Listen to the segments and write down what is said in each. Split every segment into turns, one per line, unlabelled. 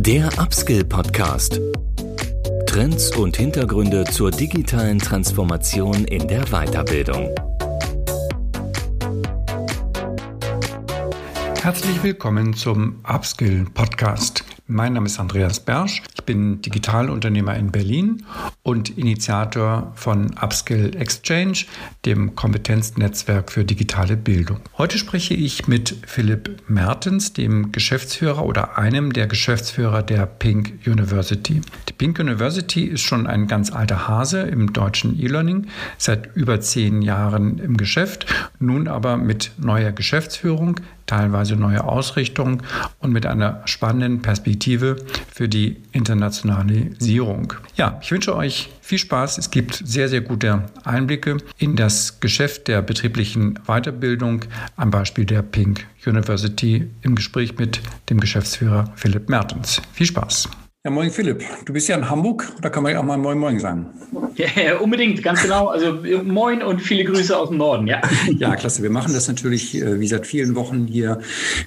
Der Upskill Podcast. Trends und Hintergründe zur digitalen Transformation in der Weiterbildung.
Herzlich willkommen zum Upskill Podcast. Mein Name ist Andreas Bersch. Bin Digitalunternehmer in Berlin und Initiator von Upskill Exchange, dem Kompetenznetzwerk für digitale Bildung. Heute spreche ich mit Philipp Mertens, dem Geschäftsführer oder einem der Geschäftsführer der Pink University. Die Pink University ist schon ein ganz alter Hase im deutschen E-Learning, seit über zehn Jahren im Geschäft, nun aber mit neuer Geschäftsführung, teilweise neue Ausrichtung und mit einer spannenden Perspektive für die Internationalisierung. Ja, ich wünsche euch viel Spaß. Es gibt sehr, sehr gute Einblicke in das Geschäft der betrieblichen Weiterbildung am Beispiel der Pink University im Gespräch mit dem Geschäftsführer Philipp Mertens. Viel Spaß.
Ja, moin Philipp. Du bist ja in Hamburg, da kann man ja auch mal Moin Moin sagen.
Ja, ja, unbedingt, ganz genau. Also Moin und viele Grüße aus dem Norden, ja.
Ja, klasse. Wir machen das natürlich äh, wie seit vielen Wochen hier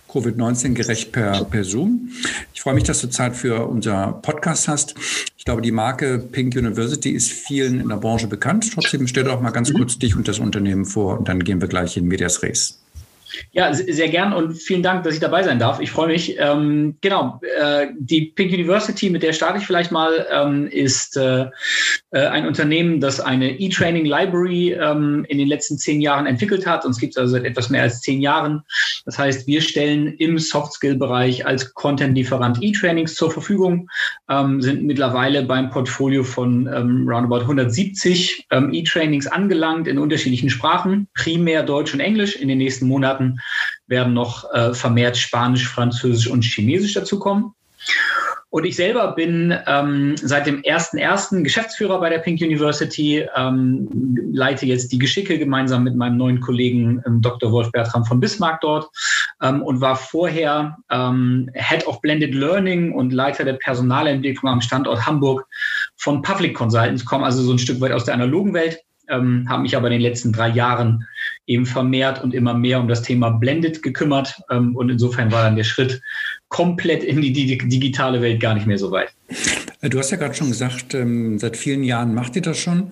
Covid-19 gerecht per, per Zoom. Ich freue mich, dass du Zeit für unser Podcast hast. Ich glaube, die Marke Pink University ist vielen in der Branche bekannt. Trotzdem stell doch mal ganz kurz dich und das Unternehmen vor und dann gehen wir gleich in Medias Res.
Ja, sehr gern und vielen Dank, dass ich dabei sein darf. Ich freue mich. Ähm, genau, äh, die Pink University, mit der starte ich vielleicht mal, ähm, ist äh, äh ein Unternehmen, das eine E-Training Library ähm, in den letzten zehn Jahren entwickelt hat. Uns gibt es also seit etwas mehr als zehn Jahren. Das heißt, wir stellen im Soft-Skill-Bereich als Content-Lieferant E-Trainings zur Verfügung, ähm, sind mittlerweile beim Portfolio von ähm, roundabout 170 ähm, E-Trainings angelangt in unterschiedlichen Sprachen, primär Deutsch und Englisch. In den nächsten Monaten Monaten werden noch äh, vermehrt Spanisch, Französisch und Chinesisch dazukommen. Und ich selber bin ähm, seit dem 1.1. Geschäftsführer bei der Pink University, ähm, leite jetzt die Geschicke gemeinsam mit meinem neuen Kollegen ähm, Dr. Wolf Bertram von Bismarck dort ähm, und war vorher ähm, Head of Blended Learning und Leiter der Personalentwicklung am Standort Hamburg von Public Consultants, komme also so ein Stück weit aus der analogen Welt ähm, habe mich aber in den letzten drei Jahren eben vermehrt und immer mehr um das Thema Blended gekümmert. Ähm, und insofern war dann der Schritt komplett in die, digitale Welt gar nicht mehr so weit.
Äh, du hast ja gerade schon gesagt, ähm, seit vielen Jahren macht ihr das schon.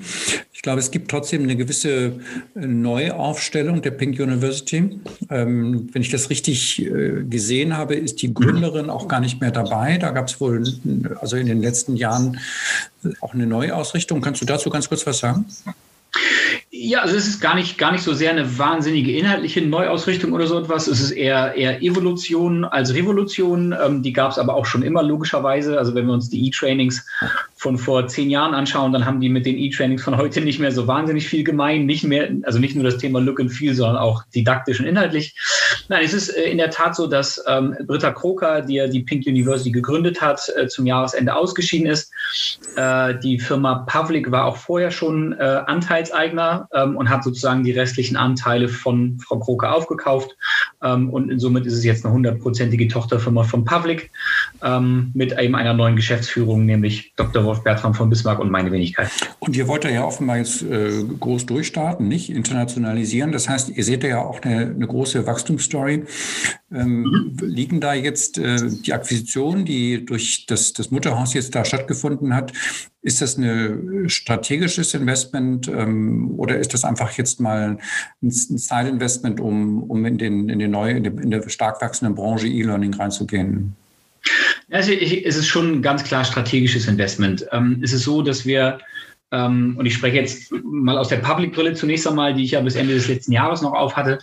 Ich glaube, es gibt trotzdem eine gewisse äh, Neuaufstellung der Pink University. Ähm, wenn ich das richtig äh, gesehen habe, ist die Gründerin auch gar nicht mehr dabei. Da gab es wohl also in den letzten Jahren auch eine Neuausrichtung. Kannst du dazu ganz kurz was sagen?
Ja, also es ist gar nicht, gar nicht so sehr eine wahnsinnige inhaltliche Neuausrichtung oder so etwas. Es ist eher, eher Evolution als Revolution. Ähm, die gab es aber auch schon immer logischerweise. Also wenn wir uns die E-Trainings von vor zehn Jahren anschauen, dann haben die mit den E-Trainings von heute nicht mehr so wahnsinnig viel gemein. Nicht mehr, also nicht nur das Thema Look and Feel, sondern auch didaktisch und inhaltlich. Nein, es ist äh, in der Tat so, dass ähm, Britta Kroker, die ja die Pink University gegründet hat, äh, zum Jahresende ausgeschieden ist. Äh, die Firma Pavlik war auch vorher schon äh, Anteilseigner ähm, und hat sozusagen die restlichen Anteile von Frau Kroke aufgekauft. Ähm, und somit ist es jetzt eine hundertprozentige Tochterfirma von Pavlik ähm, mit eben einer neuen Geschäftsführung, nämlich Dr. Wolf Bertram von Bismarck und meine Wenigkeit.
Und ihr wollt ja offenbar jetzt äh, groß durchstarten, nicht internationalisieren. Das heißt, ihr seht ja auch eine, eine große Wachstumsstory. Ähm, mhm. Liegen da jetzt äh, die Akquisitionen, die durch das, das Mutterhaus jetzt da stattgefunden hat, ist das ein strategisches Investment ähm, oder ist das einfach jetzt mal ein Side-Investment, um, um in, den, in, den neue, in, in der stark wachsenden Branche E-Learning reinzugehen?
Also ich, es ist schon ein ganz klar strategisches Investment. Ähm, es ist so, dass wir ähm, und ich spreche jetzt mal aus der Public-Brille zunächst einmal, die ich ja bis Ende des letzten Jahres noch auf hatte,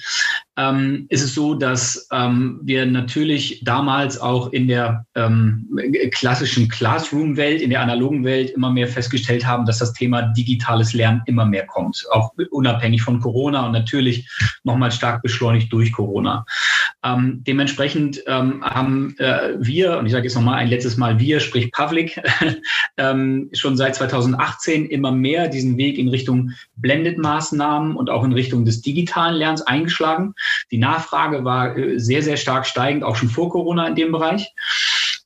ähm, ist es so, dass ähm, wir natürlich damals auch in der ähm, klassischen Classroom-Welt, in der analogen Welt immer mehr festgestellt haben, dass das Thema digitales Lernen immer mehr kommt, auch unabhängig von Corona und natürlich nochmal stark beschleunigt durch Corona. Ähm, dementsprechend ähm, haben äh, wir, und ich sage jetzt nochmal ein letztes Mal wir, sprich Public, ähm, schon seit 2018 immer mehr diesen Weg in Richtung Blended-Maßnahmen und auch in Richtung des digitalen Lernens eingeschlagen. Die Nachfrage war äh, sehr, sehr stark steigend, auch schon vor Corona in dem Bereich.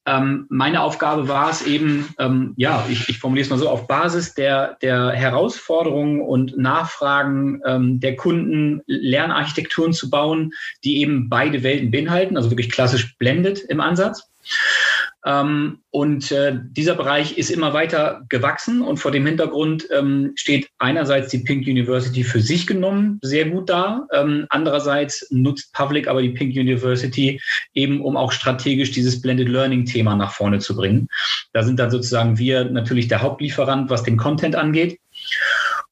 Ähm, meine Aufgabe war es eben, ähm, ja, ich, ich formuliere es mal so, auf Basis der, der Herausforderungen und Nachfragen ähm, der Kunden Lernarchitekturen zu bauen, die eben beide Welten beinhalten, also wirklich klassisch blendet im Ansatz. Ähm, und äh, dieser Bereich ist immer weiter gewachsen und vor dem Hintergrund ähm, steht einerseits die Pink University für sich genommen sehr gut da. Ähm, andererseits nutzt Public aber die Pink University eben, um auch strategisch dieses Blended Learning Thema nach vorne zu bringen. Da sind dann sozusagen wir natürlich der Hauptlieferant, was den Content angeht.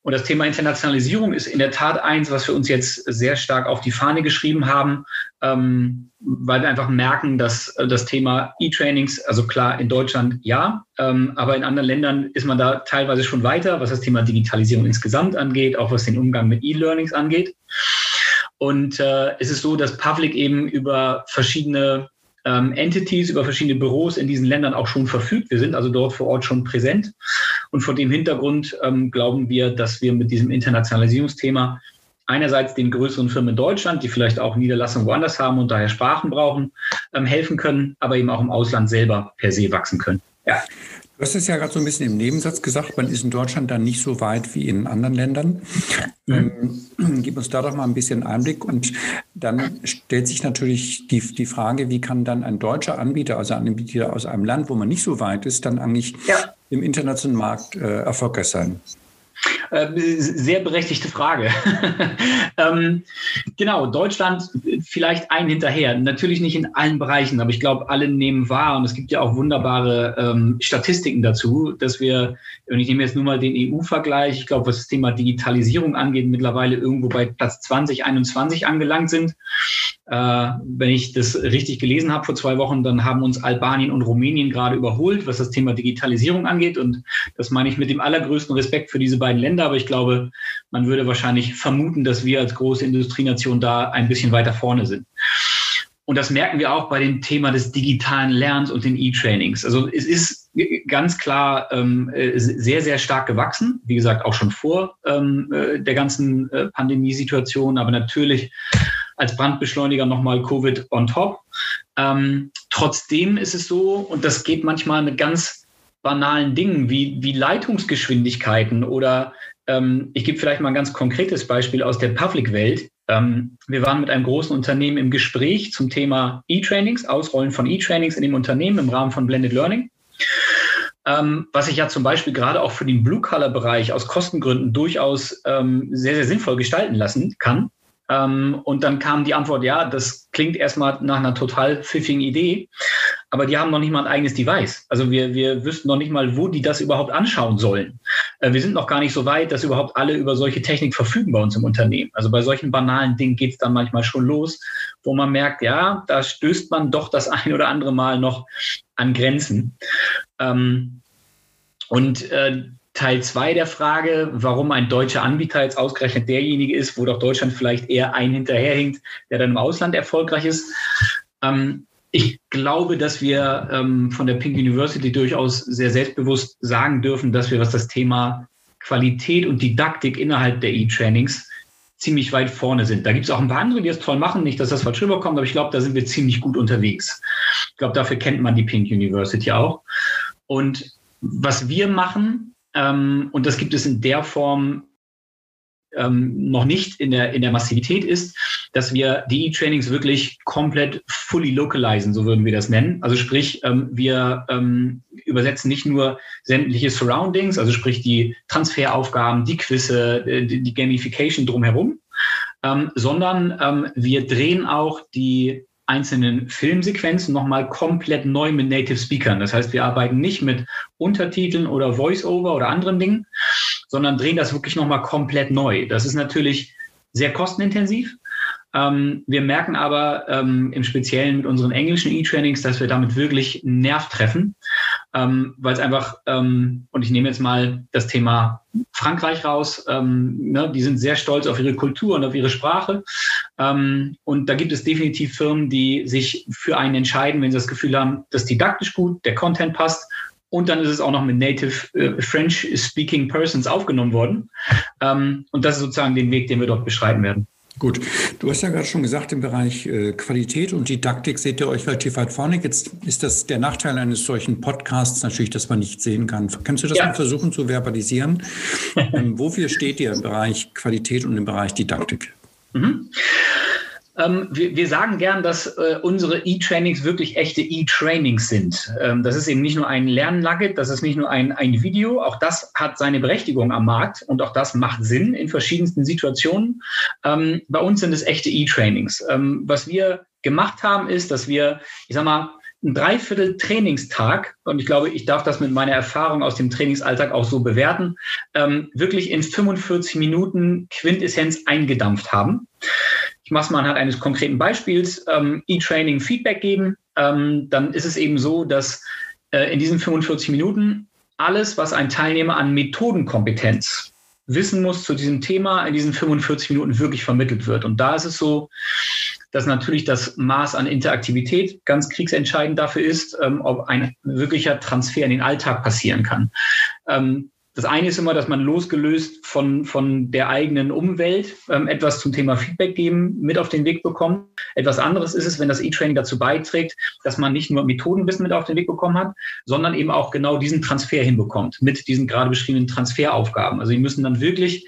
Und das Thema Internationalisierung ist in der Tat eins, was wir uns jetzt sehr stark auf die Fahne geschrieben haben, ähm, weil wir einfach merken, dass äh, das Thema E-Trainings, also klar in Deutschland ja, ähm, aber in anderen Ländern ist man da teilweise schon weiter, was das Thema Digitalisierung insgesamt angeht, auch was den Umgang mit E-Learnings angeht. Und äh, es ist so, dass Public eben über verschiedene ähm, Entities, über verschiedene Büros in diesen Ländern auch schon verfügt. Wir sind also dort vor Ort schon präsent. Und vor dem Hintergrund ähm, glauben wir, dass wir mit diesem Internationalisierungsthema einerseits den größeren Firmen in Deutschland, die vielleicht auch Niederlassungen woanders haben und daher Sprachen brauchen, ähm, helfen können, aber eben auch im Ausland selber per se wachsen können.
Ja. Du hast es ja gerade so ein bisschen im Nebensatz gesagt, man ist in Deutschland dann nicht so weit wie in anderen Ländern. Mhm. Ähm, gib uns da doch mal ein bisschen Einblick. Und dann stellt sich natürlich die, die Frage, wie kann dann ein deutscher Anbieter, also ein Anbieter aus einem Land, wo man nicht so weit ist, dann eigentlich ja. Im internationalen Markt äh, erfolgreich sein?
Äh, sehr berechtigte Frage. ähm, genau, Deutschland vielleicht ein hinterher. Natürlich nicht in allen Bereichen, aber ich glaube, alle nehmen wahr und es gibt ja auch wunderbare ähm, Statistiken dazu, dass wir, und ich nehme jetzt nur mal den EU-Vergleich, ich glaube, was das Thema Digitalisierung angeht, mittlerweile irgendwo bei Platz 2021 angelangt sind. Äh, wenn ich das richtig gelesen habe vor zwei Wochen, dann haben uns Albanien und Rumänien gerade überholt, was das Thema Digitalisierung angeht. Und das meine ich mit dem allergrößten Respekt für diese beiden Länder. Aber ich glaube, man würde wahrscheinlich vermuten, dass wir als große Industrienation da ein bisschen weiter vorne sind. Und das merken wir auch bei dem Thema des digitalen Lernens und den E-Trainings. Also es ist ganz klar ähm, sehr, sehr stark gewachsen. Wie gesagt, auch schon vor ähm, äh, der ganzen äh, Pandemiesituation. Aber natürlich als Brandbeschleuniger nochmal Covid on top. Ähm, trotzdem ist es so, und das geht manchmal mit ganz banalen Dingen wie, wie Leitungsgeschwindigkeiten oder ähm, ich gebe vielleicht mal ein ganz konkretes Beispiel aus der Public-Welt. Ähm, wir waren mit einem großen Unternehmen im Gespräch zum Thema E-Trainings, Ausrollen von E-Trainings in dem Unternehmen im Rahmen von Blended Learning. Ähm, was ich ja zum Beispiel gerade auch für den Blue-Color-Bereich aus Kostengründen durchaus ähm, sehr, sehr sinnvoll gestalten lassen kann. Ähm, und dann kam die Antwort, ja, das klingt erstmal nach einer total pfiffigen Idee, aber die haben noch nicht mal ein eigenes Device. Also wir, wir wüssten noch nicht mal, wo die das überhaupt anschauen sollen. Äh, wir sind noch gar nicht so weit, dass überhaupt alle über solche Technik verfügen bei uns im Unternehmen. Also bei solchen banalen Dingen geht es dann manchmal schon los, wo man merkt, ja, da stößt man doch das ein oder andere Mal noch an Grenzen. Ähm, und äh, Teil zwei der Frage, warum ein deutscher Anbieter jetzt ausgerechnet derjenige ist, wo doch Deutschland vielleicht eher ein hinterherhinkt, der dann im Ausland erfolgreich ist. Ähm, ich glaube, dass wir ähm, von der Pink University durchaus sehr selbstbewusst sagen dürfen, dass wir, was das Thema Qualität und Didaktik innerhalb der E-Trainings ziemlich weit vorne sind. Da gibt es auch ein paar andere, die das toll machen, nicht, dass das falsch rüberkommt, aber ich glaube, da sind wir ziemlich gut unterwegs. Ich glaube, dafür kennt man die Pink University auch. Und was wir machen, ähm, und das gibt es in der Form ähm, noch nicht in der, in der Massivität ist, dass wir die E-Trainings wirklich komplett fully localisen, so würden wir das nennen. Also sprich, ähm, wir ähm, übersetzen nicht nur sämtliche Surroundings, also sprich die Transferaufgaben, die Quizze, äh, die, die Gamification drumherum, ähm, sondern ähm, wir drehen auch die einzelnen Filmsequenzen nochmal komplett neu mit Native Speakern. Das heißt, wir arbeiten nicht mit Untertiteln oder Voice-Over oder anderen Dingen, sondern drehen das wirklich nochmal komplett neu. Das ist natürlich sehr kostenintensiv. Ähm, wir merken aber ähm, im Speziellen mit unseren englischen E-Trainings, dass wir damit wirklich einen Nerv treffen, ähm, weil es einfach, ähm, und ich nehme jetzt mal das Thema Frankreich raus, ähm, ne, die sind sehr stolz auf ihre Kultur und auf ihre Sprache. Ähm, und da gibt es definitiv Firmen, die sich für einen entscheiden, wenn sie das Gefühl haben, das ist didaktisch gut, der Content passt und dann ist es auch noch mit Native äh, French-Speaking Persons aufgenommen worden. Ähm, und das ist sozusagen den Weg, den wir dort beschreiten werden.
Gut, du hast ja gerade schon gesagt, im Bereich äh, Qualität und Didaktik seht ihr euch relativ weit vorne. Jetzt ist das der Nachteil eines solchen Podcasts natürlich, dass man nicht sehen kann. Kannst du das ja. mal versuchen zu verbalisieren? ähm, wofür steht ihr im Bereich Qualität und im Bereich Didaktik? Mhm.
Ähm, wir, wir, sagen gern, dass äh, unsere E-Trainings wirklich echte E-Trainings sind. Ähm, das ist eben nicht nur ein Lernnugget, das ist nicht nur ein, ein Video. Auch das hat seine Berechtigung am Markt und auch das macht Sinn in verschiedensten Situationen. Ähm, bei uns sind es echte E-Trainings. Ähm, was wir gemacht haben, ist, dass wir, ich sag mal, ein Dreiviertel Trainingstag, und ich glaube, ich darf das mit meiner Erfahrung aus dem Trainingsalltag auch so bewerten, ähm, wirklich in 45 Minuten Quintessenz eingedampft haben. Ich mache es mal anhand eines konkreten Beispiels, ähm, E-Training Feedback geben. Ähm, dann ist es eben so, dass äh, in diesen 45 Minuten alles, was ein Teilnehmer an Methodenkompetenz wissen muss zu diesem Thema, in diesen 45 Minuten wirklich vermittelt wird. Und da ist es so, dass natürlich das Maß an Interaktivität ganz kriegsentscheidend dafür ist, ähm, ob ein wirklicher Transfer in den Alltag passieren kann. Ähm, das eine ist immer, dass man losgelöst von, von der eigenen Umwelt ähm, etwas zum Thema Feedback geben mit auf den Weg bekommt. Etwas anderes ist es, wenn das E-Training dazu beiträgt, dass man nicht nur Methodenwissen mit auf den Weg bekommen hat, sondern eben auch genau diesen Transfer hinbekommt mit diesen gerade beschriebenen Transferaufgaben. Also die müssen dann wirklich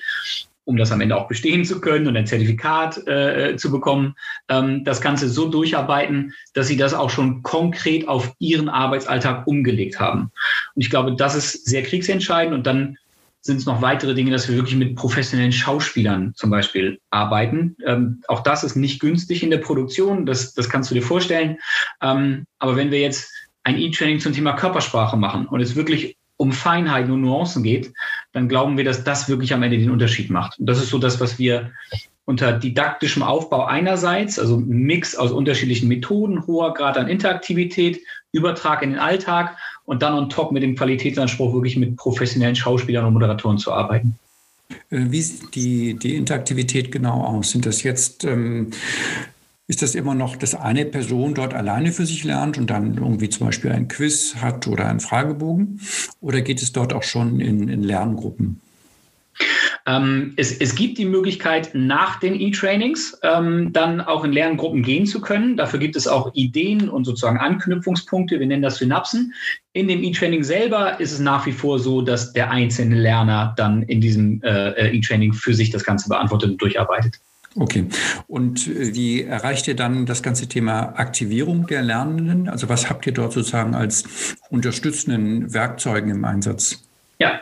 um das am Ende auch bestehen zu können und ein Zertifikat äh, zu bekommen, ähm, das Ganze so durcharbeiten, dass sie das auch schon konkret auf ihren Arbeitsalltag umgelegt haben. Und ich glaube, das ist sehr kriegsentscheidend und dann sind es noch weitere Dinge, dass wir wirklich mit professionellen Schauspielern zum Beispiel arbeiten. Ähm, auch das ist nicht günstig in der Produktion, das, das kannst du dir vorstellen. Ähm, aber wenn wir jetzt ein E-Training zum Thema Körpersprache machen und es wirklich um Feinheiten und Nuancen geht, dann glauben wir, dass das wirklich am Ende den Unterschied macht. Und das ist so das, was wir unter didaktischem Aufbau einerseits, also ein Mix aus unterschiedlichen Methoden, hoher Grad an Interaktivität, Übertrag in den Alltag und dann on top mit dem Qualitätsanspruch wirklich mit professionellen Schauspielern und Moderatoren zu arbeiten.
Äh, wie sieht die, die Interaktivität genau aus? Sind das jetzt ähm, ist das immer noch, dass eine Person dort alleine für sich lernt und dann irgendwie zum Beispiel ein Quiz hat oder einen Fragebogen? Oder geht es dort auch schon in, in Lerngruppen?
Ähm, es, es, gibt die Möglichkeit, nach den E-Trainings ähm, dann auch in Lerngruppen gehen zu können. Dafür gibt es auch Ideen und sozusagen Anknüpfungspunkte. Wir nennen das Synapsen. In dem E-Training selber ist es nach wie vor so, dass der einzelne Lerner dann in diesem äh, äh E-Training für sich das Ganze beantwortet und durcharbeitet.
Okay. Und äh, wie erreicht ihr dann das ganze Thema Aktivierung der Lernenden? Also was habt ihr dort sozusagen als unterstützenden Werkzeugen im Einsatz?
Ja,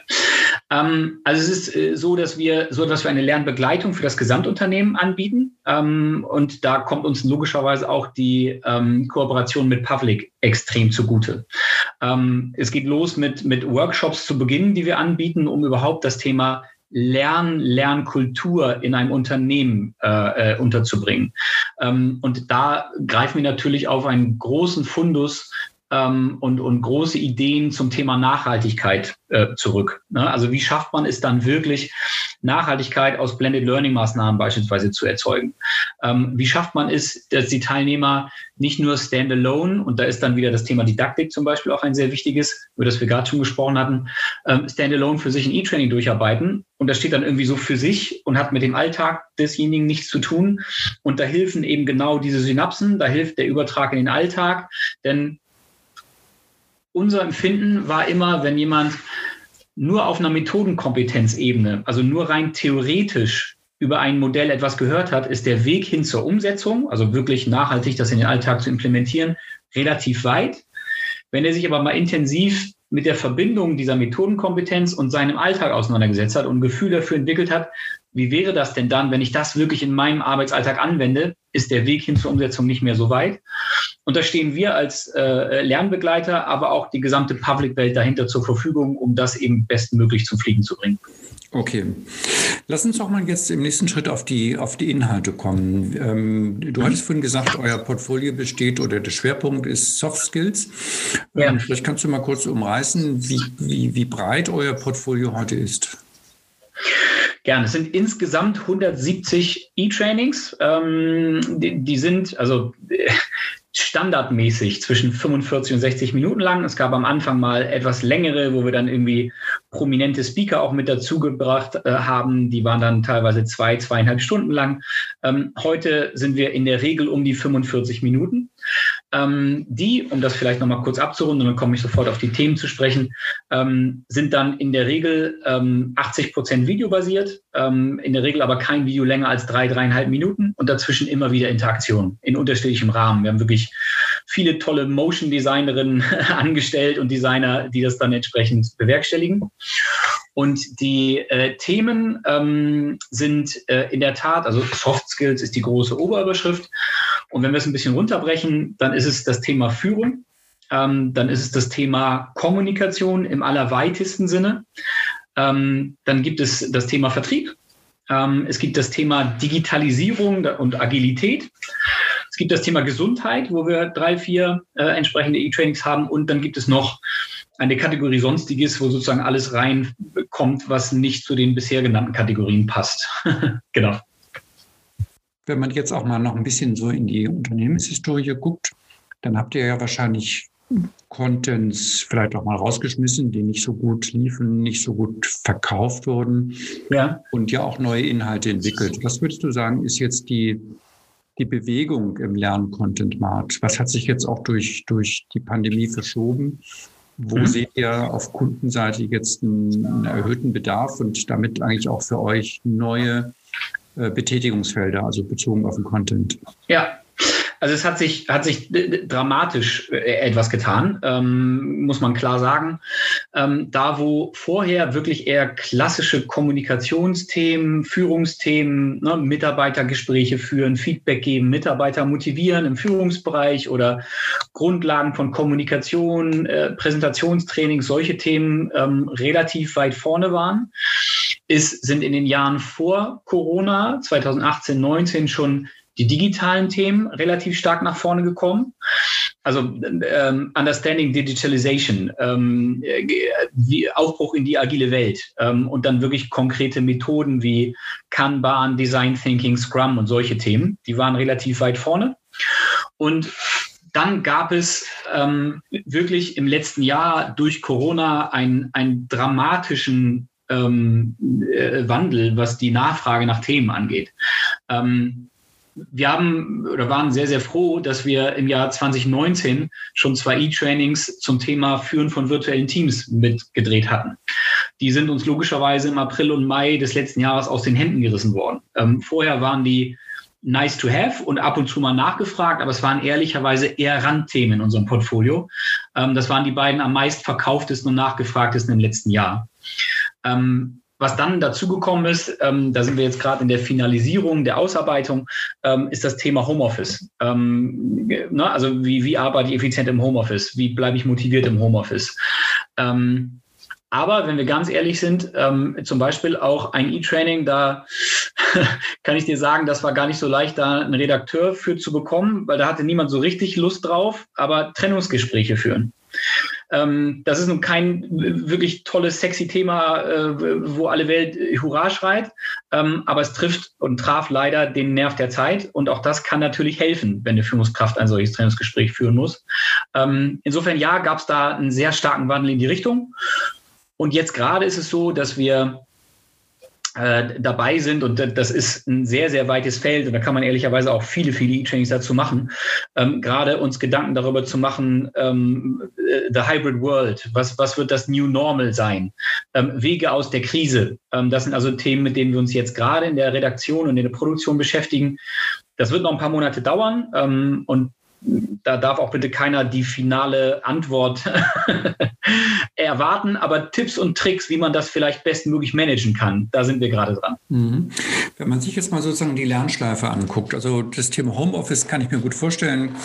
ähm, also es ist äh, so, dass wir so etwas wie eine Lernbegleitung für das Gesamtunternehmen anbieten. Ähm, und da kommt uns logischerweise auch die ähm, Kooperation mit Public extrem zugute. Es geht los mit, mit Workshops zu Beginn, die wir anbieten, um überhaupt das Thema Lern, Lernkultur in einem Unternehmen äh, äh, unterzubringen. Ähm, und da greifen wir natürlich auf einen großen Fundus ähm, und, und große Ideen zum Thema Nachhaltigkeit äh, zurück. Ne? Also wie schafft man es dann wirklich, Nachhaltigkeit aus Blended Learning Maßnahmen beispielsweise zu erzeugen? Ähm, wie schafft man es, dass die Teilnehmer nicht nur standalone, und da ist dann wieder das Thema Didaktik zum Beispiel auch ein sehr wichtiges, über das wir gerade schon gesprochen hatten, ähm, standalone für sich ein E-Training durcharbeiten und das steht dann irgendwie so für sich und hat mit dem Alltag desjenigen nichts zu tun. Und da helfen eben genau diese Synapsen, da hilft der Übertrag in den Alltag, denn unser Empfinden war immer, wenn jemand nur auf einer Methodenkompetenzebene, also nur rein theoretisch über ein Modell etwas gehört hat, ist der Weg hin zur Umsetzung, also wirklich nachhaltig das in den Alltag zu implementieren, relativ weit. Wenn er sich aber mal intensiv mit der Verbindung dieser Methodenkompetenz und seinem Alltag auseinandergesetzt hat und ein Gefühl dafür entwickelt hat, wie wäre das denn dann, wenn ich das wirklich in meinem Arbeitsalltag anwende, ist der Weg hin zur Umsetzung nicht mehr so weit. Und da stehen wir als äh, Lernbegleiter, aber auch die gesamte Public-Welt dahinter zur Verfügung, um das eben bestmöglich zum Fliegen zu bringen.
Okay. Lass uns doch mal jetzt im nächsten Schritt auf die, auf die Inhalte kommen. Ähm, du hattest vorhin gesagt, euer Portfolio besteht oder der Schwerpunkt ist Soft Skills. Ähm, ja. Vielleicht kannst du mal kurz umreißen, wie, wie, wie breit euer Portfolio heute ist.
Gerne. Es sind insgesamt 170 E-Trainings. Ähm, die, die, sind also standardmäßig zwischen 45 und 60 Minuten lang. Es gab am Anfang mal etwas längere, wo wir dann irgendwie prominente Speaker auch mit dazugebracht äh, haben. Die waren dann teilweise zwei, zweieinhalb Stunden lang. Ähm, heute sind wir in der Regel um die 45 Minuten. Ähm, die, um das vielleicht nochmal kurz abzurunden, dann komme ich sofort auf die Themen zu sprechen, ähm, sind dann in der Regel ähm, 80 Prozent videobasiert, ähm, in der Regel aber kein Video länger als drei, dreieinhalb Minuten und dazwischen immer wieder Interaktion in unterschiedlichem Rahmen. Wir haben wirklich viele tolle Motion Designerinnen angestellt und Designer, die das dann entsprechend bewerkstelligen. Und die äh, Themen ähm, sind äh, in der Tat, also Soft Skills ist die große Oberüberschrift. Und wenn wir es ein bisschen runterbrechen, dann ist es das Thema Führung, ähm, dann ist es das Thema Kommunikation im allerweitesten Sinne. Ähm, dann gibt es das Thema Vertrieb. Ähm, es gibt das Thema Digitalisierung und Agilität. Es gibt das Thema Gesundheit, wo wir drei, vier äh, entsprechende E-Trainings haben. Und dann gibt es noch eine Kategorie Sonstiges, wo sozusagen alles reinkommt, was nicht zu den bisher genannten Kategorien passt. genau.
Wenn man jetzt auch mal noch ein bisschen so in die Unternehmenshistorie guckt, dann habt ihr ja wahrscheinlich Contents vielleicht auch mal rausgeschmissen, die nicht so gut liefen, nicht so gut verkauft wurden ja. und ja auch neue Inhalte entwickelt. Was würdest du sagen, ist jetzt die, die Bewegung im Lern-Content-Markt? Was hat sich jetzt auch durch, durch die Pandemie verschoben? Wo mhm. seht ihr auf Kundenseite jetzt einen, einen, erhöhten Bedarf und damit eigentlich auch für euch neue Betätigungsfelder, also bezogen auf den Content?
Ja, also es hat sich, hat sich dramatisch äh, etwas getan, ähm, muss man klar sagen. Ähm, da, wo vorher wirklich eher klassische Kommunikationsthemen, Führungsthemen, ne, Mitarbeitergespräche führen, Feedback geben, Mitarbeiter motivieren im Führungsbereich oder Grundlagen von Kommunikation, äh, Präsentationstraining, solche Themen ähm, relativ weit vorne waren, ist, sind in den Jahren vor Corona, 2018, 19 schon die digitalen Themen relativ stark nach vorne gekommen. Also ähm, Understanding Digitalization, ähm, wie Aufbruch in die agile Welt ähm, und dann wirklich konkrete Methoden wie Kanban, Design Thinking, Scrum und solche Themen, die waren relativ weit vorne. Und dann gab es ähm, wirklich im letzten Jahr durch Corona einen, einen dramatischen ähm, äh, Wandel, was die Nachfrage nach Themen angeht. Ähm, wir haben oder waren sehr, sehr froh, dass wir im Jahr 2019 schon zwei E-Trainings zum Thema Führen von virtuellen Teams mitgedreht hatten. Die sind uns logischerweise im April und Mai des letzten Jahres aus den Händen gerissen worden. Ähm, vorher waren die nice to have und ab und zu mal nachgefragt, aber es waren ehrlicherweise eher Randthemen in unserem Portfolio. Ähm, das waren die beiden am meist verkauftesten und nachgefragtesten im letzten Jahr. Ähm, was dann dazugekommen ist, ähm, da sind wir jetzt gerade in der Finalisierung der Ausarbeitung, ähm, ist das Thema Homeoffice. Ähm, ne? Also wie, wie arbeite ich effizient im Homeoffice? Wie bleibe ich motiviert im Homeoffice? Ähm, aber wenn wir ganz ehrlich sind, ähm, zum Beispiel auch ein E-Training, da kann ich dir sagen, das war gar nicht so leicht, da einen Redakteur für zu bekommen, weil da hatte niemand so richtig Lust drauf, aber Trennungsgespräche führen. Ähm, das ist nun kein wirklich tolles, sexy Thema, äh, wo alle Welt Hurra schreit, ähm, aber es trifft und traf leider den Nerv der Zeit und auch das kann natürlich helfen, wenn eine Führungskraft ein solches Trainingsgespräch führen muss. Ähm, insofern ja, gab es da einen sehr starken Wandel in die Richtung. Und jetzt gerade ist es so, dass wir äh, dabei sind und das ist ein sehr, sehr weites Feld und da kann man ehrlicherweise auch viele, viele E-Trainings dazu machen. Ähm, gerade uns Gedanken darüber zu machen, ähm, äh, the hybrid world, was, was wird das New Normal sein? Ähm, Wege aus der Krise. Ähm, das sind also Themen, mit denen wir uns jetzt gerade in der Redaktion und in der Produktion beschäftigen. Das wird noch ein paar Monate dauern ähm, und da darf auch bitte keiner die finale Antwort erwarten, aber Tipps und Tricks, wie man das vielleicht bestmöglich managen kann, da sind wir gerade dran. Mhm.
Wenn man sich jetzt mal sozusagen die Lernschleife anguckt, also das Thema Homeoffice kann ich mir gut vorstellen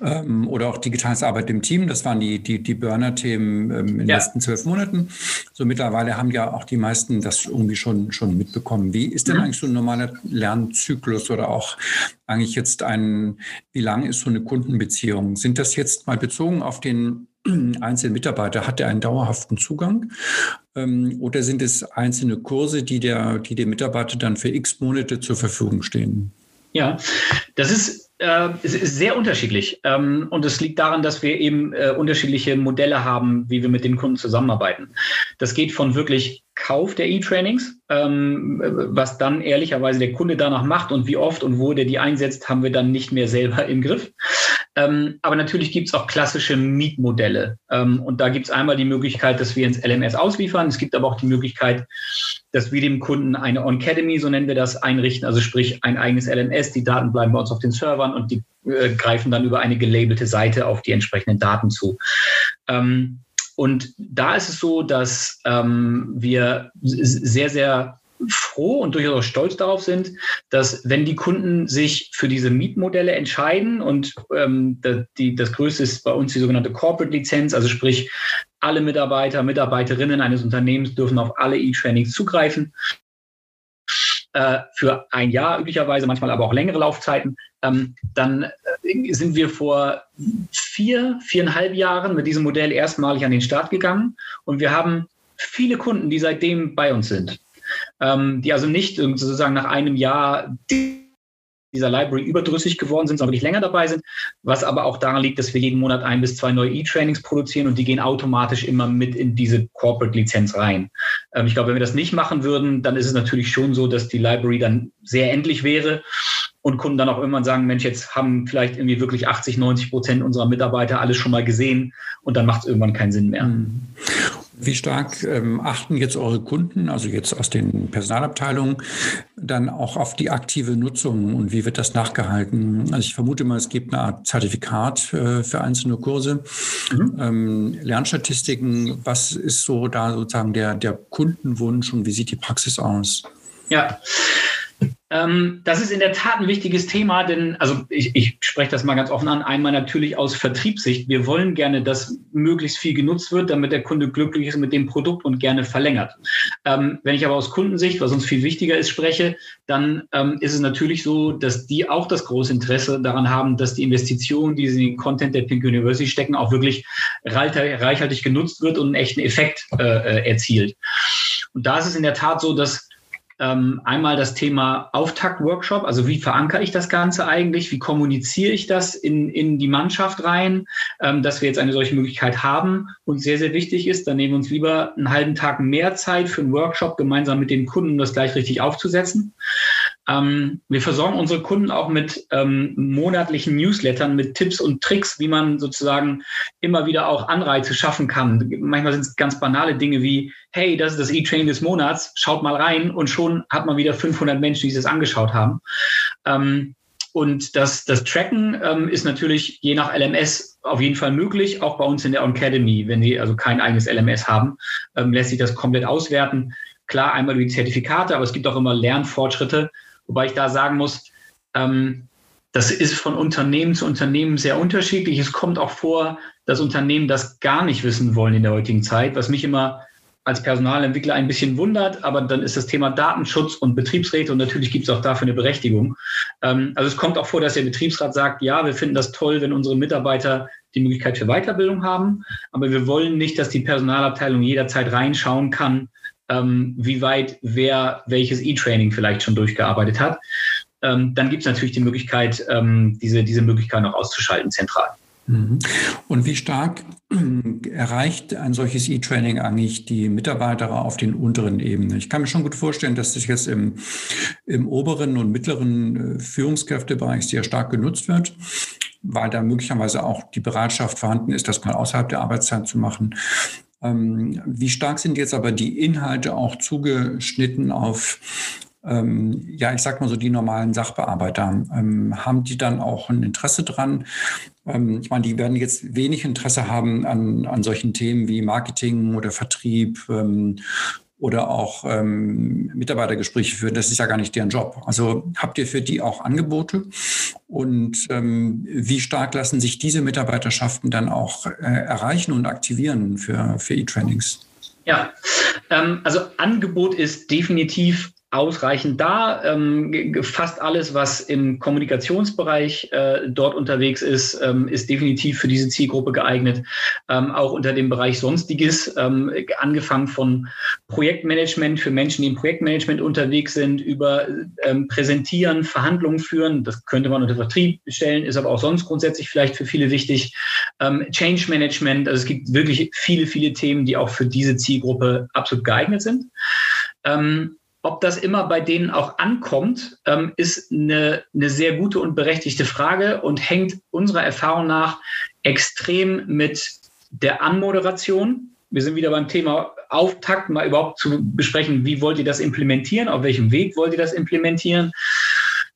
ähm, oder auch digitales Arbeit im Team, das waren die, die, die Burner-Themen ähm, in den ja. letzten zwölf Monaten. So mittlerweile haben ja auch die meisten das irgendwie schon, schon mitbekommen. Wie ist denn mhm. eigentlich so ein normaler Lernzyklus oder auch eigentlich jetzt ein, wie lang ist so eine Kundenbeziehung? Sind das jetzt mal bezogen auf den einzelnen Mitarbeiter? Hat er einen dauerhaften Zugang? Ähm, oder sind es einzelne Kurse, die der, die dem Mitarbeiter dann für x Monate zur Verfügung stehen?
Ja, das ist äh, ist sehr unterschiedlich. Ähm, und es liegt daran, dass wir eben äh, unterschiedliche Modelle haben, wie wir mit den Kunden zusammenarbeiten. Das geht von wirklich Kauf der E-Trainings, ähm, was dann ehrlicherweise der Kunde danach macht und wie oft und wo der die einsetzt, haben wir dann nicht mehr selber im Griff. Ähm, aber natürlich gibt es auch klassische Mietmodelle. Ähm, und da gibt es einmal die Möglichkeit, dass wir ins LMS ausliefern. Es gibt aber auch die Möglichkeit, dass wir dem Kunden eine On-Academy, so nennen wir das, einrichten, also sprich ein eigenes LMS. Die Daten bleiben bei uns auf den Servern und die äh, greifen dann über eine gelabelte Seite auf die entsprechenden Daten zu. Ähm, und da ist es so, dass ähm, wir sehr, sehr froh und durchaus stolz darauf sind, dass wenn die Kunden sich für diese Mietmodelle entscheiden und ähm, die, das größte ist bei uns die sogenannte Corporate-Lizenz, also sprich alle Mitarbeiter, Mitarbeiterinnen eines Unternehmens dürfen auf alle E-Trainings zugreifen äh, für ein Jahr üblicherweise, manchmal aber auch längere Laufzeiten, ähm, dann sind wir vor vier, viereinhalb Jahren mit diesem Modell erstmalig an den Start gegangen. Und wir haben viele Kunden, die seitdem bei uns sind ähm, die also nicht sozusagen nach einem Jahr dieser Library überdrüssig geworden sind, sondern wirklich länger dabei sind, was aber auch daran liegt, dass wir jeden Monat ein bis zwei neue E-Trainings produzieren und die gehen automatisch immer mit in diese Corporate-Lizenz rein. Ähm, ich glaube, wenn wir das nicht machen würden, dann ist es natürlich schon so, dass die Library dann sehr endlich wäre und Kunden dann auch irgendwann sagen, Mensch, jetzt haben vielleicht irgendwie wirklich 80, 90 Prozent unserer Mitarbeiter alles schon mal gesehen und dann macht es irgendwann keinen Sinn mehr. Mhm.
Wie stark ähm, achten jetzt eure Kunden, also jetzt aus den Personalabteilungen, dann auch auf die aktive Nutzung und wie wird das nachgehalten? Also ich vermute mal, es gibt eine Art Zertifikat äh, für einzelne Kurse. Mhm. Ähm, Lernstatistiken, was ist so da sozusagen der, der Kundenwunsch und wie sieht die Praxis aus?
Ja, ähm, das ist in der Tat ein wichtiges Thema, denn, also ich, ich spreche das mal ganz offen an, einmal natürlich aus Vertriebssicht. Wir wollen gerne, dass möglichst viel genutzt wird, damit der Kunde glücklich ist mit dem Produkt und gerne verlängert. Ähm, wenn ich aber aus Kundensicht, was uns viel wichtiger ist, spreche, dann ähm, ist es natürlich so, dass die auch das große Interesse daran haben, dass die Investition, die sie in den Content der Pink University stecken, auch wirklich reichhaltig genutzt wird und einen echten Effekt äh, äh erzielt. Und da ist es in der Tat so, dass ähm, einmal das Thema Auftakt-Workshop, also wie verankere ich das Ganze eigentlich, wie kommuniziere ich das in, in die Mannschaft rein, ähm, dass wir jetzt eine solche Möglichkeit haben? Und sehr, sehr wichtig ist, dann nehmen wir uns lieber einen halben Tag mehr Zeit für einen Workshop gemeinsam mit dem Kunden, um das gleich richtig aufzusetzen. Ähm, wir versorgen unsere Kunden auch mit ähm, monatlichen Newslettern, mit Tipps und Tricks, wie man sozusagen immer wieder auch Anreize schaffen kann. Manchmal sind es ganz banale Dinge wie, hey, das ist das E-Training des Monats, schaut mal rein und schon hat man wieder 500 Menschen, die es angeschaut haben. Ähm, und das, das Tracken ähm, ist natürlich je nach LMS auf jeden Fall möglich, auch bei uns in der Academy, wenn Sie also kein eigenes LMS haben, ähm, lässt sich das komplett auswerten. Klar, einmal über die Zertifikate, aber es gibt auch immer Lernfortschritte, Wobei ich da sagen muss, ähm, das ist von Unternehmen zu Unternehmen sehr unterschiedlich. Es kommt auch vor, dass Unternehmen das gar nicht wissen wollen in der heutigen Zeit, was mich immer als Personalentwickler ein bisschen wundert, aber dann ist das Thema Datenschutz und Betriebsräte und natürlich gibt es auch dafür eine Berechtigung. Ähm, also es kommt auch vor, dass der Betriebsrat sagt, ja, wir finden das toll, wenn unsere Mitarbeiter die Möglichkeit für Weiterbildung haben, aber wir wollen nicht, dass die Personalabteilung jederzeit reinschauen kann, ähm, wie weit wer welches E-Training vielleicht schon durchgearbeitet hat. Ähm, dann gibt es natürlich die Möglichkeit, ähm, diese, diese Möglichkeit noch auszuschalten zentral.
Mhm. Und wie stark erreicht ein solches E-Training eigentlich die Mitarbeiter auf den unteren Ebenen? Ich kann mir schon gut vorstellen, dass das jetzt im, im oberen und mittleren äh, Führungskräftebereich sehr stark genutzt wird, weil da möglicherweise auch die Bereitschaft vorhanden ist, das mal außerhalb der Arbeitszeit zu machen. Ähm, wie stark sind jetzt aber die Inhalte auch zugeschnitten auf ähm, ja, ich sag mal so, die normalen Sachbearbeiter, ähm, haben die dann auch ein Interesse dran? Ähm, ich meine, die werden jetzt wenig Interesse haben an, an solchen Themen wie Marketing oder Vertrieb ähm, oder auch ähm, Mitarbeitergespräche führen. Das ist ja gar nicht deren Job. Also habt ihr für die auch Angebote? Und ähm, wie stark lassen sich diese Mitarbeiterschaften dann auch äh, erreichen und aktivieren für, für E-Trainings?
Ja, ähm, also Angebot ist definitiv ausreichend da. Ähm, fast alles, was im Kommunikationsbereich äh, dort unterwegs ist, ähm, ist definitiv für diese Zielgruppe geeignet. Ähm, auch unter dem Bereich Sonstiges, ähm, angefangen von Projektmanagement für Menschen, die im Projektmanagement unterwegs sind, über ähm, Präsentieren, Verhandlungen führen. Das könnte man unter Vertrieb stellen, ist aber auch sonst grundsätzlich vielleicht für viele wichtig. Ähm, Change Management, also es gibt wirklich viele, viele Themen, die auch für diese Zielgruppe absolut geeignet sind. Ähm, ob das immer bei denen auch ankommt, ähm, ist eine, eine sehr gute und berechtigte Frage und hängt unserer Erfahrung nach extrem mit der Anmoderation. Wir sind wieder beim Thema Auftakt, mal überhaupt zu besprechen, wie wollt ihr das implementieren, auf welchem Weg wollt ihr das implementieren.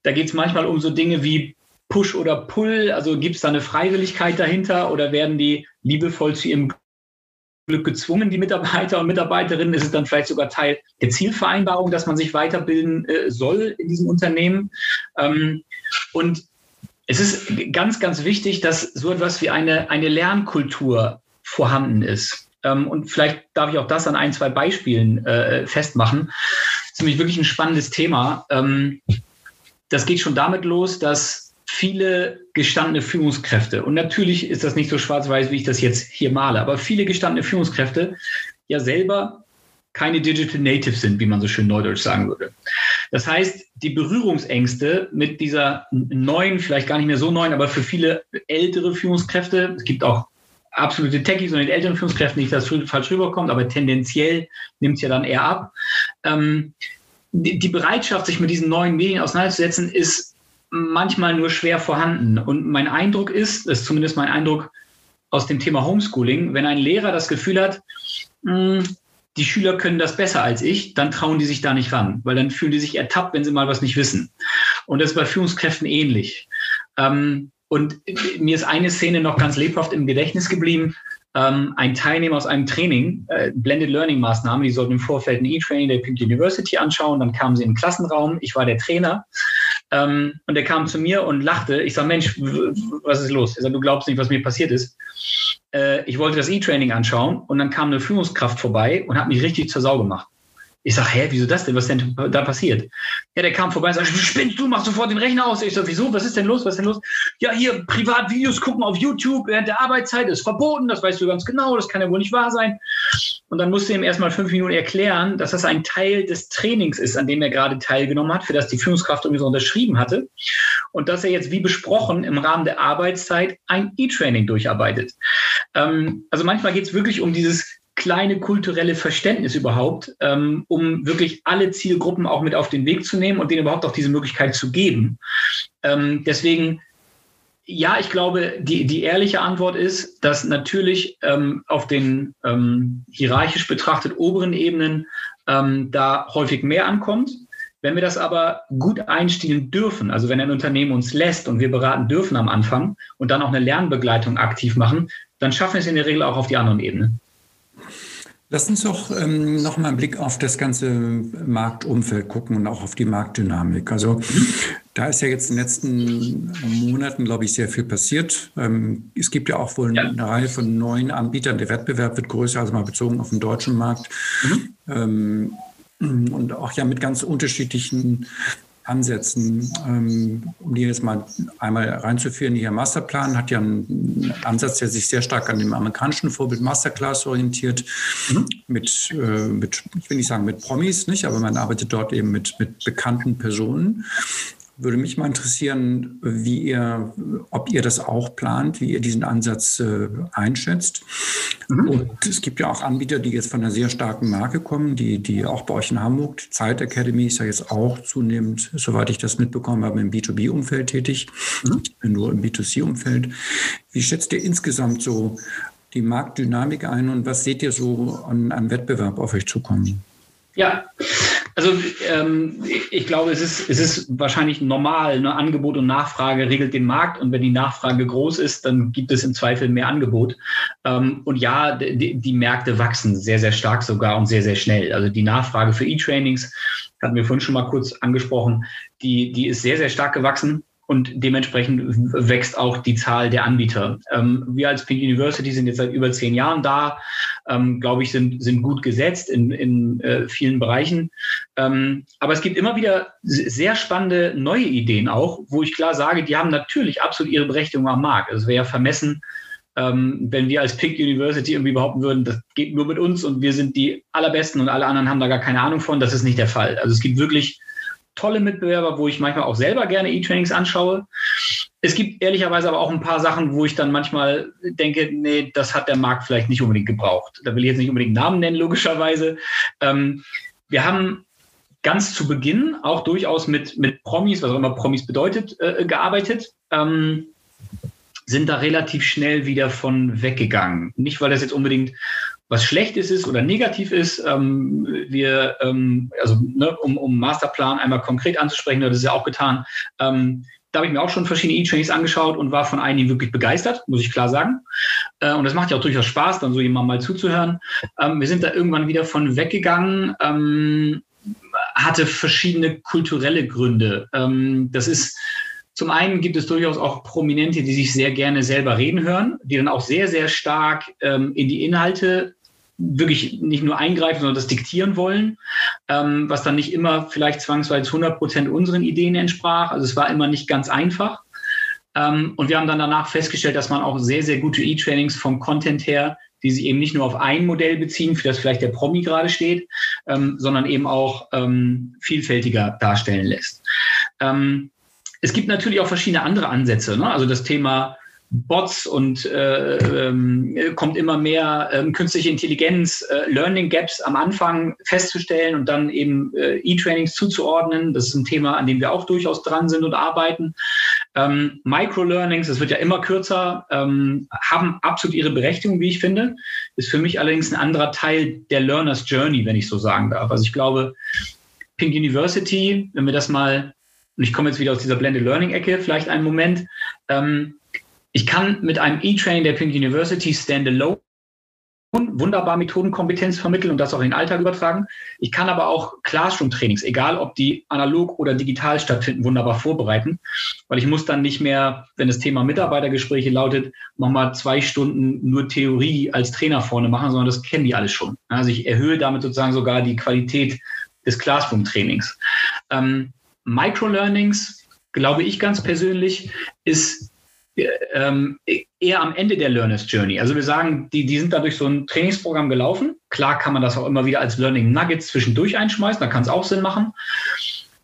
Da geht es manchmal um so Dinge wie Push oder Pull, also gibt es da eine Freiwilligkeit dahinter oder werden die liebevoll zu ihrem Glück gezwungen, die Mitarbeiter und Mitarbeiterinnen. Ist es dann vielleicht sogar Teil der Zielvereinbarung, dass man sich weiterbilden äh, soll in diesem Unternehmen? Ähm, und es ist ganz, ganz wichtig, dass so etwas wie eine, eine Lernkultur vorhanden ist. Ähm, und vielleicht darf ich auch das an ein, zwei Beispielen äh, festmachen. Nämlich wirklich ein spannendes Thema. Ähm, das geht schon damit los, dass viele gestandene Führungskräfte, und natürlich ist das nicht so schwarz-weiß, wie ich das jetzt hier male, aber viele gestandene Führungskräfte ja selber keine Digital Natives sind, wie man so schön neudeutsch sagen würde. Das heißt, die Berührungsängste mit dieser neuen, vielleicht gar nicht mehr so neuen, aber für viele ältere Führungskräfte, es gibt auch absolute Techies und den älteren Führungskräften nicht, dass das falsch rüberkommt, aber tendenziell nimmt es ja dann eher ab. Ähm, die, die Bereitschaft, sich mit diesen neuen Medien auseinanderzusetzen, ist manchmal nur schwer vorhanden. Und mein Eindruck ist, das ist zumindest mein Eindruck aus dem Thema Homeschooling, wenn ein Lehrer das Gefühl hat, mh, hm, die Schüler können das besser als ich, dann trauen die sich da nicht ran, weil dann fühlen die sich ertappt, wenn sie mal was nicht wissen. Und das ist bei Führungskräften ähnlich. Ähm, und mir ist eine Szene noch ganz lebhaft im Gedächtnis geblieben. Ähm, ein Teilnehmer aus einem Training, äh, Blended Learning Maßnahme, die sollten im Vorfeld ein E-Training der Pink University anschauen. Dann kamen sie in den Klassenraum. Ich war der Trainer ähm, und er kam zu mir und lachte. Ich sage, Mensch, was ist los? Er sagt, du glaubst nicht, was mir passiert ist. Äh, ich wollte das E-Training anschauen und dann kam eine Führungskraft vorbei und hat mich richtig zur Sau gemacht. Ich sage, hä, wieso das denn? Was denn da passiert? Ja, der kam vorbei und sagt, spinnst du, mach sofort den Rechner aus. Ich sage, wieso? Was ist denn los? Was ist denn los? Ja, hier Privatvideos gucken auf YouTube während der Arbeitszeit ist verboten. Das weißt du ganz genau. Das kann ja wohl nicht wahr sein. Und dann musste ihm erstmal fünf Minuten erklären, dass das ein Teil des Trainings ist, an dem er gerade teilgenommen hat, für das die Führungskraft irgendwie so unterschrieben hatte. Und dass er jetzt, wie besprochen, im Rahmen der Arbeitszeit ein E-Training durcharbeitet. Ähm, also manchmal geht es wirklich um dieses kleine kulturelle Verständnis überhaupt, ähm, um wirklich alle Zielgruppen auch mit auf den Weg zu nehmen und denen überhaupt auch diese Möglichkeit zu geben. Ähm, deswegen, ja, ich glaube, die, die ehrliche Antwort ist, dass natürlich ähm, auf den ähm, hierarchisch betrachtet oberen Ebenen ähm, da häufig mehr ankommt. Wenn wir das aber gut einstellen dürfen, also wenn ein Unternehmen uns lässt und wir beraten dürfen am Anfang und dann auch eine Lernbegleitung aktiv machen, dann schaffen wir es in der Regel auch auf die anderen Ebenen.
Lass uns doch ähm, noch mal einen Blick auf das ganze Marktumfeld gucken und auch auf die Marktdynamik. Also da ist ja jetzt in den letzten Monaten, glaube ich, sehr viel passiert. Ähm, es gibt ja auch wohl ja. eine Reihe von neuen Anbietern. Der Wettbewerb wird größer, also mal bezogen auf den deutschen Markt. Mhm. Ähm, und auch ja mit ganz unterschiedlichen Ansätzen, ähm, um die jetzt mal einmal reinzuführen. Ihr Masterplan hat ja einen Ansatz, der sich sehr stark an dem amerikanischen Vorbild Masterclass orientiert, mhm. mit, äh, mit, ich will nicht sagen mit Promis, nicht, aber man arbeitet dort eben mit, mit bekannten Personen würde mich mal interessieren, wie ihr, ob ihr das auch plant, wie ihr diesen Ansatz äh, einschätzt. Mhm. Und es gibt ja auch Anbieter, die jetzt von einer sehr starken Marke kommen, die, die auch bei euch in Hamburg, die Zeit Academy ist ja jetzt auch zunehmend, soweit ich das mitbekommen habe, im B2B-Umfeld tätig, mhm. nur im B2C-Umfeld. Wie schätzt ihr insgesamt so die Marktdynamik ein und was seht ihr so an, an Wettbewerb auf euch zukommen?
Ja, also ähm, ich glaube, es ist, es ist wahrscheinlich normal. Ne? Angebot und Nachfrage regelt den Markt und wenn die Nachfrage groß ist, dann gibt es im Zweifel mehr Angebot. Ähm, und ja, die, die Märkte wachsen sehr, sehr stark sogar und sehr, sehr schnell. Also die Nachfrage für E-Trainings, hatten wir vorhin schon mal kurz angesprochen, die, die ist sehr, sehr stark gewachsen. und dementsprechend wächst auch die Zahl der Anbieter. Ähm, wir als Pink University sind jetzt seit über zehn Jahren da, ähm, glaube ich, sind, sind gut gesetzt in, in äh, vielen Bereichen. Ähm, aber es gibt immer wieder sehr spannende neue Ideen auch, wo ich klar sage, die haben natürlich absolut ihre Berechtigung am Markt. Also es wäre ja vermessen, ähm, wenn wir als Pink University irgendwie behaupten würden, das geht nur mit uns und wir sind die allerbesten und alle anderen haben da gar keine Ahnung von. Das ist nicht der Fall. Also es gibt wirklich tolle Mitbewerber, wo ich manchmal auch selber gerne E-Trainings anschaue. Es gibt ehrlicherweise aber auch ein paar Sachen, wo ich dann manchmal denke, nee, das hat der Markt vielleicht nicht unbedingt gebraucht. Da will ich jetzt nicht unbedingt Namen nennen, logischerweise. Ähm, wir haben ganz zu Beginn auch durchaus mit, mit Promis, was auch immer Promis bedeutet, äh, gearbeitet. Ähm, sind da relativ schnell wieder von weggegangen. Nicht, weil das jetzt unbedingt was Schlechtes ist oder negativ ist. Ähm, wir, ähm, also ne, um, um Masterplan einmal konkret anzusprechen, das ist ja auch getan. Ähm, da habe ich mir auch schon verschiedene E-Trainings angeschaut und war von einigen wirklich begeistert, muss ich klar sagen. Äh, und das macht ja auch durchaus Spaß, dann so jemand mal zuzuhören. Ähm, wir sind da irgendwann wieder von weggegangen, ähm, hatte verschiedene kulturelle Gründe. Ähm, das ist zum einen gibt es durchaus auch Prominente, die sich sehr gerne selber reden hören, die dann auch sehr, sehr stark in die Inhalte wirklich nicht nur eingreifen, sondern das diktieren wollen, ähm, was dann nicht immer vielleicht zwangsweise 100 Prozent unseren Ideen entsprach. Also es war immer nicht ganz einfach. Ähm, und wir haben dann danach festgestellt, dass man auch sehr, sehr gute E-Trainings vom Content her, die sich eben nicht nur auf ein Modell beziehen, für das vielleicht der Promi gerade steht, ähm, sondern eben auch ähm, vielfältiger darstellen lässt. Ähm, es gibt natürlich auch verschiedene andere Ansätze. Ne? Also das Thema Bots und äh, ähm, kommt immer mehr ähm, künstliche Intelligenz, äh, Learning Gaps am Anfang festzustellen und dann eben äh, E-Trainings zuzuordnen. Das ist ein Thema, an dem wir auch durchaus dran sind und arbeiten. Ähm, Micro-Learnings, das wird ja immer kürzer, ähm, haben absolut ihre Berechtigung, wie ich finde. Ist für mich allerdings ein anderer Teil der Learner's Journey, wenn ich so sagen darf. Also ich glaube, Pink University, wenn wir das mal, und ich komme jetzt wieder aus dieser Blended Learning-Ecke, vielleicht einen Moment, ähm, ich kann mit einem E-Training der Pink University Standalone wunderbar Methodenkompetenz vermitteln und das auch in den Alltag übertragen. Ich kann aber auch Classroom-Trainings, egal ob die analog oder digital stattfinden, wunderbar vorbereiten, weil ich muss dann nicht mehr, wenn das Thema Mitarbeitergespräche lautet, nochmal zwei Stunden nur Theorie als Trainer vorne machen, sondern das kennen die alles schon. Also ich erhöhe damit sozusagen sogar die Qualität des Classroom-Trainings. Ähm, Microlearnings, glaube ich ganz persönlich, ist ähm, eher am Ende der Learner's Journey. Also wir sagen, die, die sind da durch so ein Trainingsprogramm gelaufen. Klar kann man das auch immer wieder als Learning Nuggets zwischendurch einschmeißen, da kann es auch Sinn machen.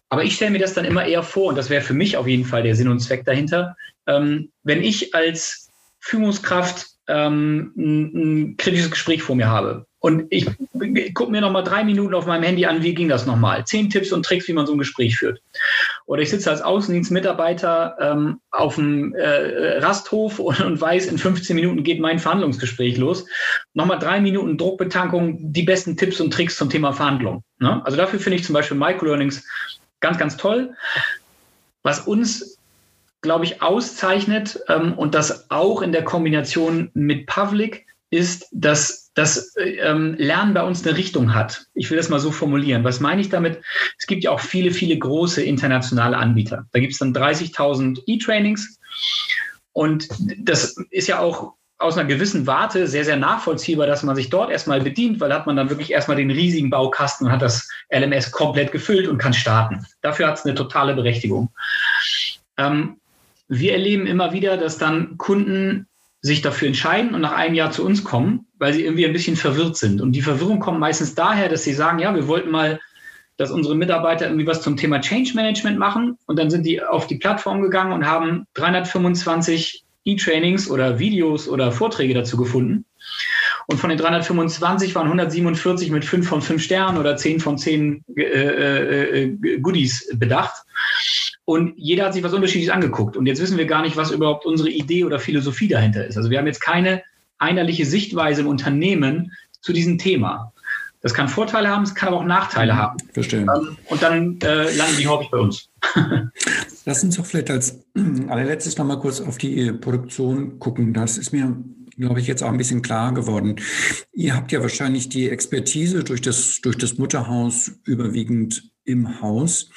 Aber ich stelle mir das dann immer eher vor, und das wäre für mich auf jeden Fall der Sinn und Zweck dahinter, ähm, wenn ich als Führungskraft ähm, ein, ein kritisches Gespräch vor mir habe und ich, ich gucke mir noch mal drei Minuten auf meinem Handy an, wie ging das nochmal? Zehn Tipps und Tricks, wie man so ein Gespräch führt. Oder ich sitze als Außendienstmitarbeiter ähm, auf dem äh, Rasthof und, und, weiß, in 15 Minuten geht mein Verhandlungsgespräch los. Nochmal drei Minuten Druckbetankung, die besten Tipps und Tricks zum Thema Verhandlung. Ne? Also dafür finde ich zum Beispiel Microlearnings ganz, ganz toll. Was uns glaube ich, auszeichnet ähm, und das auch in der Kombination mit Pavlik ist, dass das ähm, Lernen bei uns eine Richtung hat. Ich will das mal so formulieren. Was meine ich damit? Es gibt ja auch viele, viele große internationale Anbieter. Da gibt es dann 30.000 E-Trainings. Und das ist ja auch aus einer gewissen Warte sehr, sehr nachvollziehbar, dass man sich dort erstmal bedient, weil da hat man dann wirklich erstmal den riesigen Baukasten und hat das LMS komplett gefüllt und kann starten. Dafür hat es eine totale Berechtigung. Ähm, wir erleben immer wieder, dass dann Kunden sich dafür entscheiden und nach einem Jahr zu uns kommen, weil sie irgendwie ein bisschen verwirrt sind. Und die Verwirrung kommt meistens daher, dass sie sagen, ja, wir wollten mal, dass unsere Mitarbeiter irgendwie was zum Thema Change Management machen. Und dann sind die auf die Plattform gegangen und haben 325 E-Trainings oder Videos oder Vorträge dazu gefunden. Und von den 325 waren 147 mit 5 von 5 Sternen oder 10 von 10 äh, äh, äh, Goodies bedacht. Und jeder hat sich was Unterschiedliches angeguckt. Und jetzt wissen wir gar nicht, was überhaupt unsere Idee oder Philosophie dahinter ist. Also wir haben jetzt keine einerliche Sichtweise im Unternehmen zu diesem Thema. Das kann Vorteile haben, es kann aber auch Nachteile mhm. haben.
Verstehe.
Ähm, und dann äh, landen die häufig bei uns.
Lass uns doch vielleicht als allerletztes noch mal kurz auf die Produktion gucken. Das ist mir, glaube ich, jetzt auch ein bisschen klar geworden. Ihr habt ja wahrscheinlich die Expertise durch das, durch das Mutterhaus überwiegend im Haus.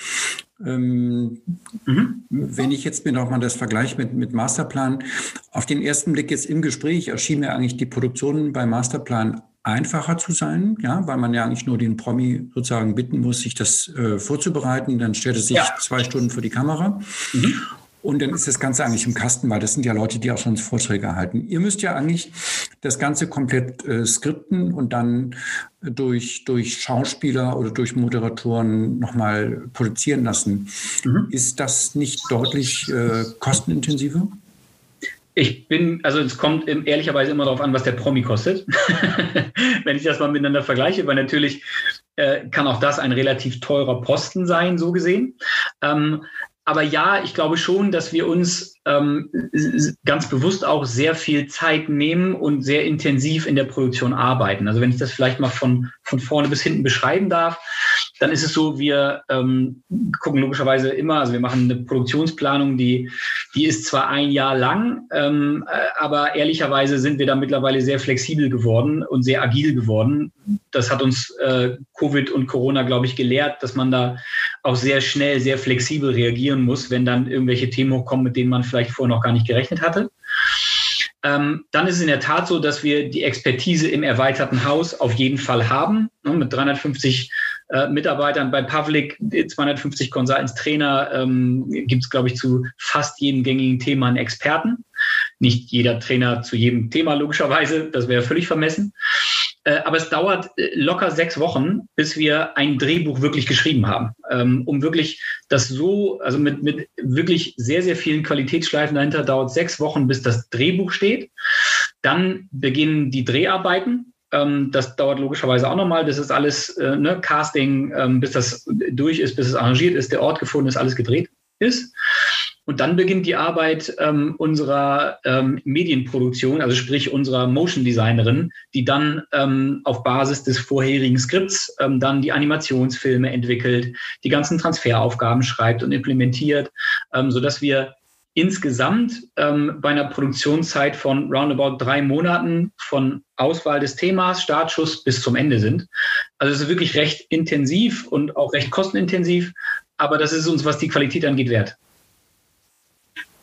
Ähm, mhm. Wenn ich jetzt mir nochmal das Vergleich mit, mit Masterplan, auf den ersten Blick jetzt im Gespräch erschien mir eigentlich die Produktion bei Masterplan einfacher zu sein, ja, weil man ja eigentlich nur den Promi sozusagen bitten muss, sich das äh, vorzubereiten. Dann stellt es sich ja. zwei Stunden vor die Kamera. Mhm. Und dann ist das Ganze eigentlich im Kasten, weil das sind ja Leute, die auch schon Vorträge halten. Ihr müsst ja eigentlich das Ganze komplett äh, skripten und dann durch, durch Schauspieler oder durch Moderatoren nochmal produzieren lassen. Mhm. Ist das nicht deutlich äh, kostenintensiver?
Ich bin, also es kommt ehrlicherweise immer darauf an, was der Promi kostet. Wenn ich das mal miteinander vergleiche, weil natürlich äh, kann auch das ein relativ teurer Posten sein, so gesehen. Ähm, aber ja, ich glaube schon, dass wir uns ähm, ganz bewusst auch sehr viel Zeit nehmen und sehr intensiv in der Produktion arbeiten. Also wenn ich das vielleicht mal von, von vorne bis hinten beschreiben darf, dann ist es so, wir ähm, gucken logischerweise immer, also wir machen eine Produktionsplanung, die, die ist zwar ein Jahr lang, ähm, äh, aber ehrlicherweise sind wir da mittlerweile sehr flexibel geworden und sehr agil geworden. Das hat uns äh, Covid und Corona, glaube ich, gelehrt, dass man da auch sehr schnell, sehr flexibel reagieren muss, wenn dann irgendwelche Themen kommen, mit denen man vielleicht vorher noch gar nicht gerechnet hatte. Ähm, dann ist es in der Tat so, dass wir die Expertise im erweiterten Haus auf jeden Fall haben. Ne, mit 350 äh, Mitarbeitern bei Public, 250 Consultants, Trainer, ähm, gibt es, glaube ich, zu fast jedem gängigen Thema einen Experten. Nicht jeder Trainer zu jedem Thema, logischerweise, das wäre völlig vermessen. Äh, aber es dauert äh, locker sechs Wochen, bis wir ein Drehbuch wirklich geschrieben haben, ähm, um wirklich das so, also mit, mit wirklich sehr, sehr vielen Qualitätsschleifen dahinter dauert sechs Wochen, bis das Drehbuch steht. Dann beginnen die Dreharbeiten. Ähm, das dauert logischerweise auch nochmal. Das ist alles äh, ne, Casting, ähm, bis das durch ist, bis es arrangiert ist, der Ort gefunden ist, alles gedreht ist. Und dann beginnt die Arbeit ähm, unserer ähm, Medienproduktion, also sprich unserer Motion Designerin, die dann ähm, auf Basis des vorherigen Skripts ähm, dann die Animationsfilme entwickelt, die ganzen Transferaufgaben schreibt und implementiert, ähm, sodass wir insgesamt ähm, bei einer Produktionszeit von roundabout drei Monaten von Auswahl des Themas, Startschuss bis zum Ende sind. Also es ist wirklich recht intensiv und auch recht kostenintensiv, aber das ist uns, was die Qualität angeht, wert.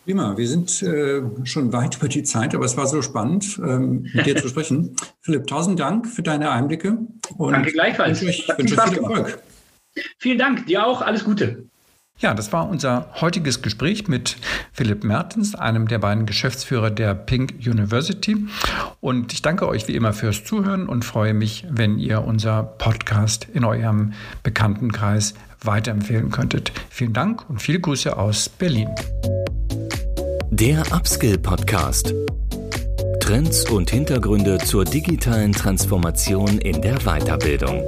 Prima, wir sind äh, schon weit über die Zeit, aber es war so spannend, ähm, mit dir zu sprechen. Philipp, tausend Dank für deine Einblicke.
Und Danke gleichfalls. Ich wünsche viel Erfolg. Vielen Dank, dir auch, alles Gute.
Ja, das war unser heutiges Gespräch mit Philipp Mertens, einem der beiden Geschäftsführer der Pink University. Und ich danke euch wie immer fürs Zuhören und freue mich, wenn ihr unser Podcast in eurem Bekanntenkreis weiterempfehlen könntet. Vielen Dank und viele Grüße aus Berlin.
Der Upskill Podcast. Trends und Hintergründe zur digitalen Transformation in der Weiterbildung.